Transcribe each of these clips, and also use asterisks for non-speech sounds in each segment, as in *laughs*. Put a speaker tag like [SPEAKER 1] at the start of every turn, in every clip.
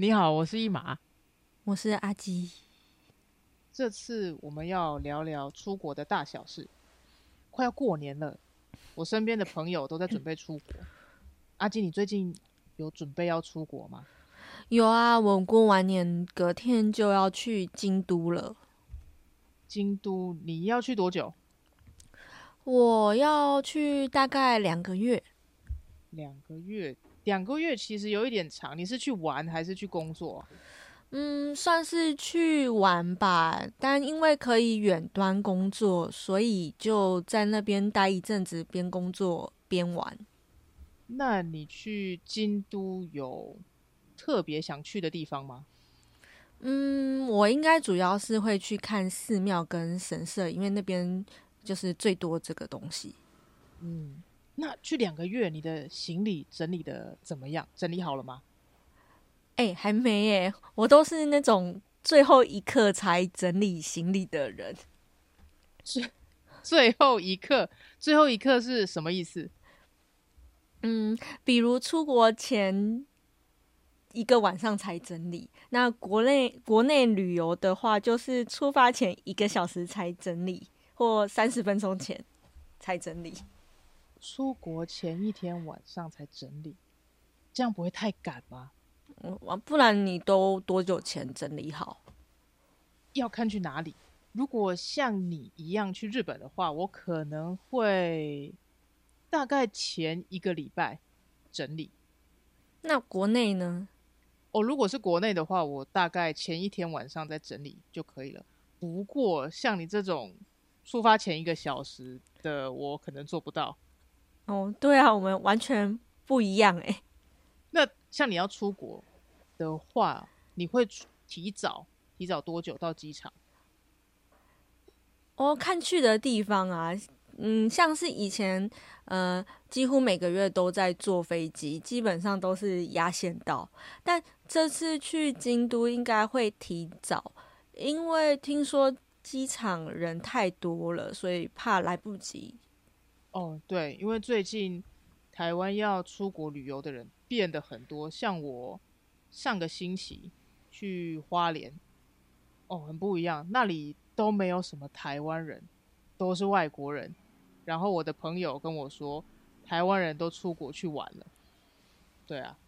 [SPEAKER 1] 你好，我是一马，
[SPEAKER 2] 我是阿基。
[SPEAKER 1] 这次我们要聊聊出国的大小事。快要过年了，我身边的朋友都在准备出国。*laughs* 阿基，你最近有准备要出国吗？
[SPEAKER 2] 有啊，我过完年隔天就要去京都了。
[SPEAKER 1] 京都，你要去多久？
[SPEAKER 2] 我要去大概两个月。
[SPEAKER 1] 两个月，两个月其实有一点长。你是去玩还是去工作？
[SPEAKER 2] 嗯，算是去玩吧。但因为可以远端工作，所以就在那边待一阵子，边工作边玩。
[SPEAKER 1] 那你去京都有特别想去的地方吗？
[SPEAKER 2] 嗯，我应该主要是会去看寺庙跟神社，因为那边就是最多这个东西。
[SPEAKER 1] 嗯。那去两个月，你的行李整理的怎么样？整理好了吗？
[SPEAKER 2] 哎、欸，还没耶。我都是那种最后一刻才整理行李的人。
[SPEAKER 1] 最 *laughs* 最后一刻，最后一刻是什么意思？
[SPEAKER 2] 嗯，比如出国前一个晚上才整理。那国内国内旅游的话，就是出发前一个小时才整理，或三十分钟前才整理。
[SPEAKER 1] 出国前一天晚上才整理，这样不会太赶吗？
[SPEAKER 2] 嗯，不然你都多久前整理好？
[SPEAKER 1] 要看去哪里。如果像你一样去日本的话，我可能会大概前一个礼拜整理。
[SPEAKER 2] 那国内呢？
[SPEAKER 1] 哦，如果是国内的话，我大概前一天晚上再整理就可以了。不过像你这种出发前一个小时的，我可能做不到。
[SPEAKER 2] 哦，对啊，我们完全不一样哎。*laughs*
[SPEAKER 1] 那像你要出国的话，你会提早提早多久到机场？
[SPEAKER 2] 哦，看去的地方啊，嗯，像是以前呃，几乎每个月都在坐飞机，基本上都是压线到。但这次去京都应该会提早，因为听说机场人太多了，所以怕来不及。
[SPEAKER 1] 哦，对，因为最近台湾要出国旅游的人变得很多，像我上个星期去花莲，哦，很不一样，那里都没有什么台湾人，都是外国人。然后我的朋友跟我说，台湾人都出国去玩了。对啊，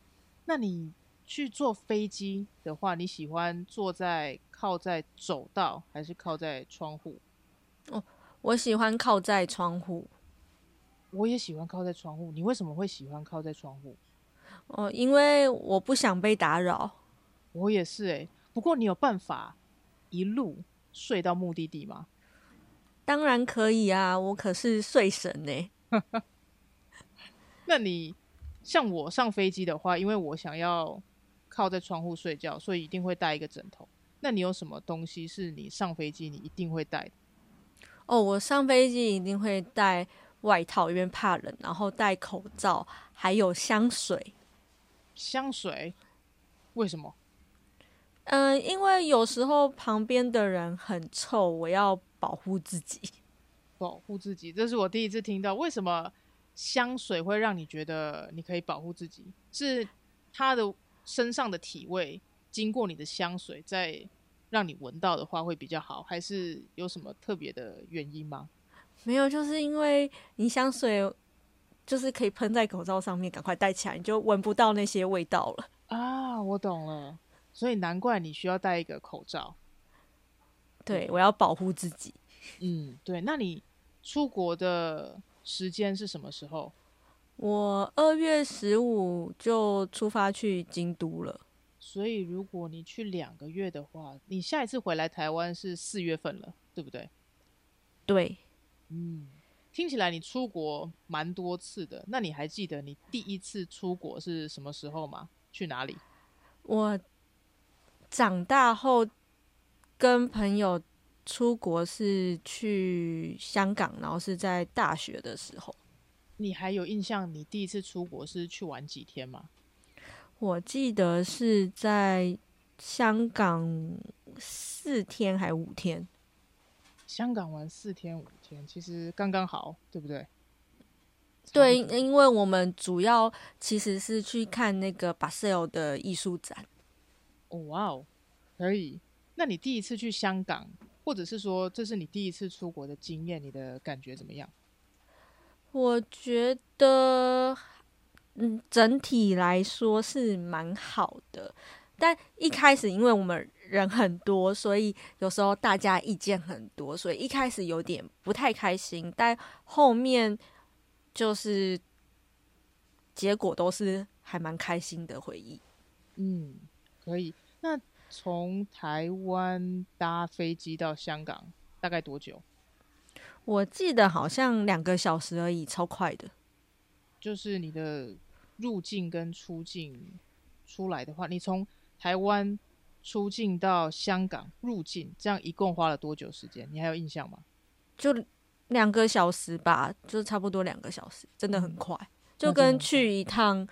[SPEAKER 1] 那你去坐飞机的话，你喜欢坐在靠在走道，还是靠在窗户？
[SPEAKER 2] 哦，我喜欢靠在窗户。
[SPEAKER 1] 我也喜欢靠在窗户。你为什么会喜欢靠在窗户？
[SPEAKER 2] 哦，因为我不想被打扰。
[SPEAKER 1] 我也是诶。不过你有办法一路睡到目的地吗？
[SPEAKER 2] 当然可以啊，我可是睡神呢。*laughs*
[SPEAKER 1] 那你像我上飞机的话，因为我想要靠在窗户睡觉，所以一定会带一个枕头。那你有什么东西是你上飞机你一定会带的？
[SPEAKER 2] 哦，我上飞机一定会带。外套，因为怕冷，然后戴口罩，还有香水。
[SPEAKER 1] 香水？为什么？
[SPEAKER 2] 嗯、呃，因为有时候旁边的人很臭，我要保护自己。
[SPEAKER 1] 保护自己，这是我第一次听到。为什么香水会让你觉得你可以保护自己？是他的身上的体味经过你的香水，再让你闻到的话会比较好，还是有什么特别的原因吗？
[SPEAKER 2] 没有，就是因为你香水就是可以喷在口罩上面，赶快戴起来，你就闻不到那些味道了
[SPEAKER 1] 啊！我懂了，所以难怪你需要戴一个口罩。
[SPEAKER 2] 对，我要保护自己。
[SPEAKER 1] 嗯，对。那你出国的时间是什么时候？
[SPEAKER 2] 我二月十五就出发去京都了。
[SPEAKER 1] 所以如果你去两个月的话，你下一次回来台湾是四月份了，对不对？
[SPEAKER 2] 对。
[SPEAKER 1] 嗯，听起来你出国蛮多次的。那你还记得你第一次出国是什么时候吗？去哪里？
[SPEAKER 2] 我长大后跟朋友出国是去香港，然后是在大学的时候。
[SPEAKER 1] 你还有印象？你第一次出国是去玩几天吗？
[SPEAKER 2] 我记得是在香港四天还五天。
[SPEAKER 1] 香港玩四天五天，其实刚刚好，对不对？
[SPEAKER 2] 对，因为我们主要其实是去看那个巴塞尔的艺术展。
[SPEAKER 1] 哦哇哦，可以。那你第一次去香港，或者是说这是你第一次出国的经验，你的感觉怎么样？
[SPEAKER 2] 我觉得，嗯，整体来说是蛮好的。但一开始，因为我们人很多，所以有时候大家意见很多，所以一开始有点不太开心。但后面就是结果都是还蛮开心的回忆。
[SPEAKER 1] 嗯，可以。那从台湾搭飞机到香港大概多久？
[SPEAKER 2] 我记得好像两个小时而已，超快的。
[SPEAKER 1] 就是你的入境跟出境出来的话，你从台湾出境到香港入境，这样一共花了多久时间？你还有印象吗？
[SPEAKER 2] 就两个小时吧，就差不多两个小时，真的很快，嗯、就跟去一趟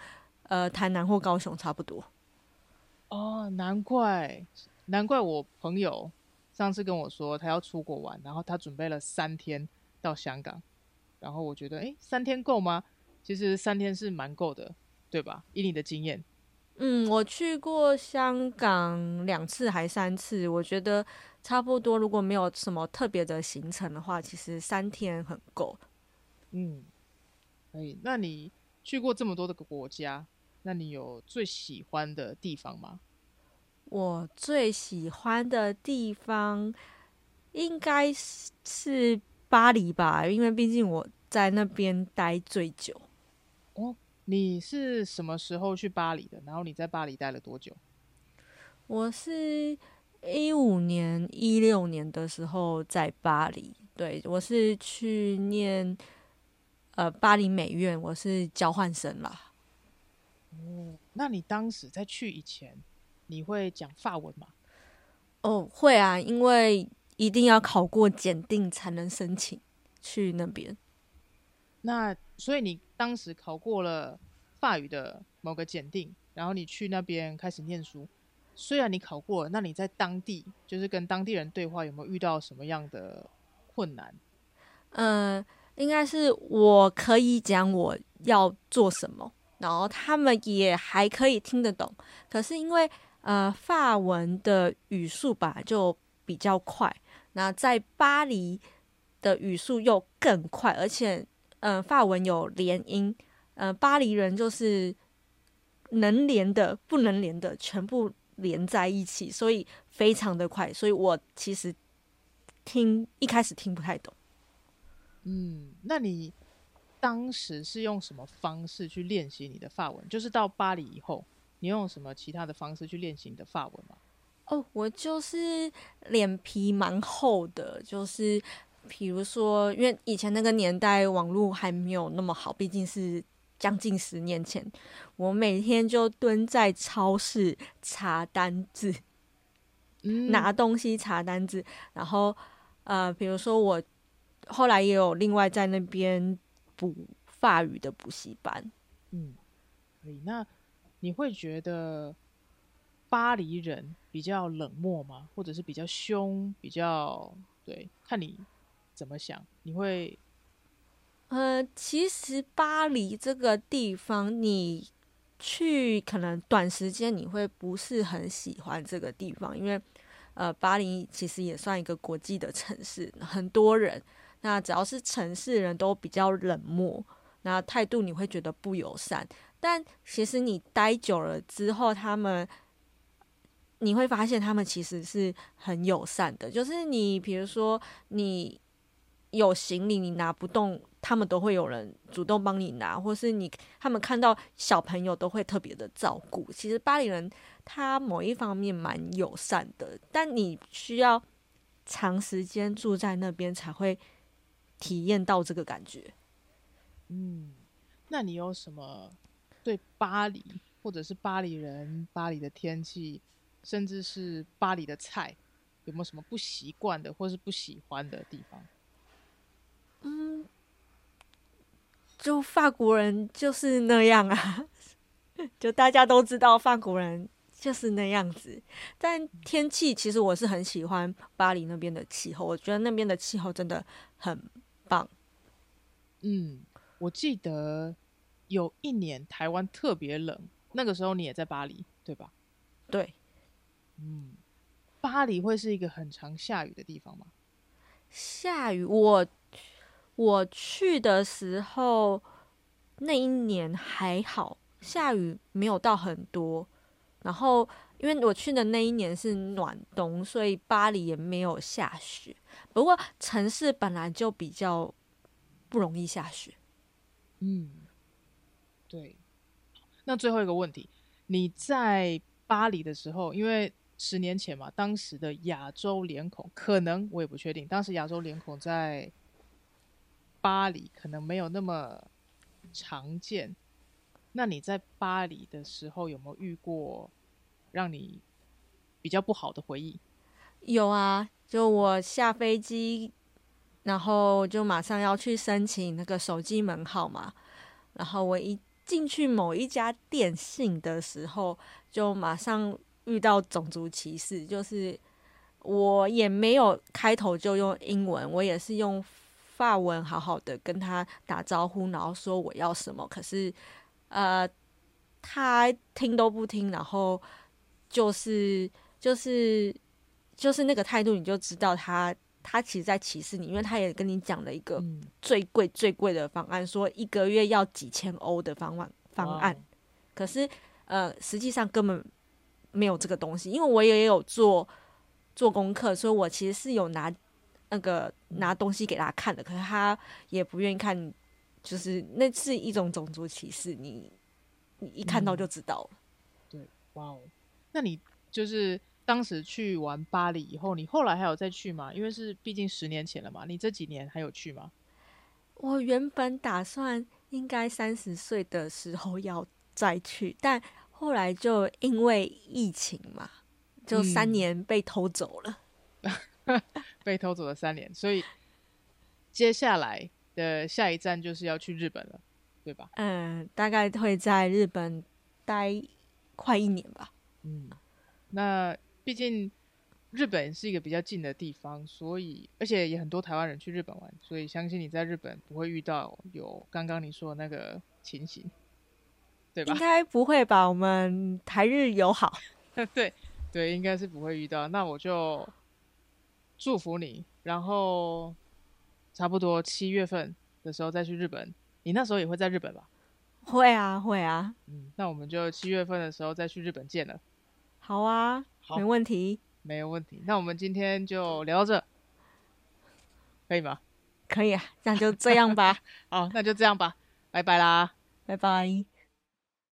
[SPEAKER 2] 呃台南或高雄差不多。
[SPEAKER 1] 哦，难怪，难怪我朋友。上次跟我说他要出国玩，然后他准备了三天到香港，然后我觉得，哎，三天够吗？其实三天是蛮够的，对吧？以你的经验，
[SPEAKER 2] 嗯，我去过香港两次还三次，我觉得差不多。如果没有什么特别的行程的话，其实三天很够。
[SPEAKER 1] 嗯，可以。那你去过这么多的国家，那你有最喜欢的地方吗？
[SPEAKER 2] 我最喜欢的地方应该是巴黎吧，因为毕竟我在那边待最久。
[SPEAKER 1] 哦，你是什么时候去巴黎的？然后你在巴黎待了多久？
[SPEAKER 2] 我是一五年、一六年的时候在巴黎。对，我是去念呃巴黎美院，我是交换生啦。
[SPEAKER 1] 哦，那你当时在去以前？你会讲法文吗？
[SPEAKER 2] 哦，会啊，因为一定要考过检定才能申请去那边。
[SPEAKER 1] 那所以你当时考过了法语的某个检定，然后你去那边开始念书。虽然你考过了，那你在当地就是跟当地人对话，有没有遇到什么样的困难？
[SPEAKER 2] 嗯、应该是我可以讲我要做什么，然后他们也还可以听得懂。可是因为呃，法文的语速吧就比较快，那在巴黎的语速又更快，而且，呃，法文有连音，呃，巴黎人就是能连的、不能连的全部连在一起，所以非常的快，所以我其实听一开始听不太懂。
[SPEAKER 1] 嗯，那你当时是用什么方式去练习你的法文？就是到巴黎以后。你用什么其他的方式去练习你的法文吗？
[SPEAKER 2] 哦，我就是脸皮蛮厚的，就是比如说，因为以前那个年代网络还没有那么好，毕竟是将近十年前，我每天就蹲在超市查单子，*laughs* 嗯，拿东西查单子，然后呃，比如说我后来也有另外在那边补法语的补习班，
[SPEAKER 1] 嗯，可以那。你会觉得巴黎人比较冷漠吗？或者是比较凶？比较对？看你怎么想。你会，
[SPEAKER 2] 呃，其实巴黎这个地方，你去可能短时间你会不是很喜欢这个地方，因为呃，巴黎其实也算一个国际的城市，很多人，那只要是城市人都比较冷漠，那态度你会觉得不友善。但其实你待久了之后，他们你会发现他们其实是很友善的。就是你比如说你有行李你拿不动，他们都会有人主动帮你拿，或是你他们看到小朋友都会特别的照顾。其实巴黎人他某一方面蛮友善的，但你需要长时间住在那边才会体验到这个感觉。
[SPEAKER 1] 嗯，那你有什么？对巴黎，或者是巴黎人、巴黎的天气，甚至是巴黎的菜，有没有什么不习惯的，或是不喜欢的地方？
[SPEAKER 2] 嗯，就法国人就是那样啊，*laughs* 就大家都知道法国人就是那样子。但天气其实我是很喜欢巴黎那边的气候，我觉得那边的气候真的很棒。
[SPEAKER 1] 嗯，我记得。有一年台湾特别冷，那个时候你也在巴黎，对吧？
[SPEAKER 2] 对，
[SPEAKER 1] 嗯，巴黎会是一个很常下雨的地方吗？
[SPEAKER 2] 下雨，我我去的时候那一年还好，下雨没有到很多。然后，因为我去的那一年是暖冬，所以巴黎也没有下雪。不过城市本来就比较不容易下雪。
[SPEAKER 1] 嗯，对。那最后一个问题，你在巴黎的时候，因为十年前嘛，当时的亚洲脸孔可能我也不确定，当时亚洲脸孔在巴黎可能没有那么常见。那你在巴黎的时候有没有遇过让你比较不好的回忆？
[SPEAKER 2] 有啊，就我下飞机，然后就马上要去申请那个手机门号嘛，然后我一进去某一家电信的时候，就马上遇到种族歧视，就是我也没有开头就用英文，我也是用法文好好的跟他打招呼，然后说我要什么，可是。呃，他听都不听，然后就是就是就是那个态度，你就知道他他其实在歧视你，因为他也跟你讲了一个最贵最贵的方案，说一个月要几千欧的方案方案，可是呃，实际上根本没有这个东西，因为我也有做做功课，所以我其实是有拿那个拿东西给他看的，可是他也不愿意看。就是那是一种种族歧视，你你一看到就知道了。
[SPEAKER 1] 嗯、对，哇哦，那你就是当时去完巴黎以后，你后来还有再去吗？因为是毕竟十年前了嘛，你这几年还有去吗？
[SPEAKER 2] 我原本打算应该三十岁的时候要再去，但后来就因为疫情嘛，就三年被偷走了，
[SPEAKER 1] 嗯、*laughs* *laughs* 被偷走了三年，所以接下来。的下一站就是要去日本了，对吧？
[SPEAKER 2] 嗯，大概会在日本待快一年吧。
[SPEAKER 1] 嗯，那毕竟日本是一个比较近的地方，所以而且也很多台湾人去日本玩，所以相信你在日本不会遇到有刚刚你说的那个情形，对吧？
[SPEAKER 2] 应该不会吧？我们台日友好。*laughs*
[SPEAKER 1] 对对，应该是不会遇到。那我就祝福你，然后。差不多七月份的时候再去日本，你那时候也会在日本吧？
[SPEAKER 2] 会啊，会啊。
[SPEAKER 1] 嗯，那我们就七月份的时候再去日本见了。
[SPEAKER 2] 好啊，好，没问题，
[SPEAKER 1] 没有问题。那我们今天就聊到这，可以吗？
[SPEAKER 2] 可以啊，那就这样吧。*laughs*
[SPEAKER 1] 好，那就这样吧，拜拜啦，
[SPEAKER 2] 拜拜。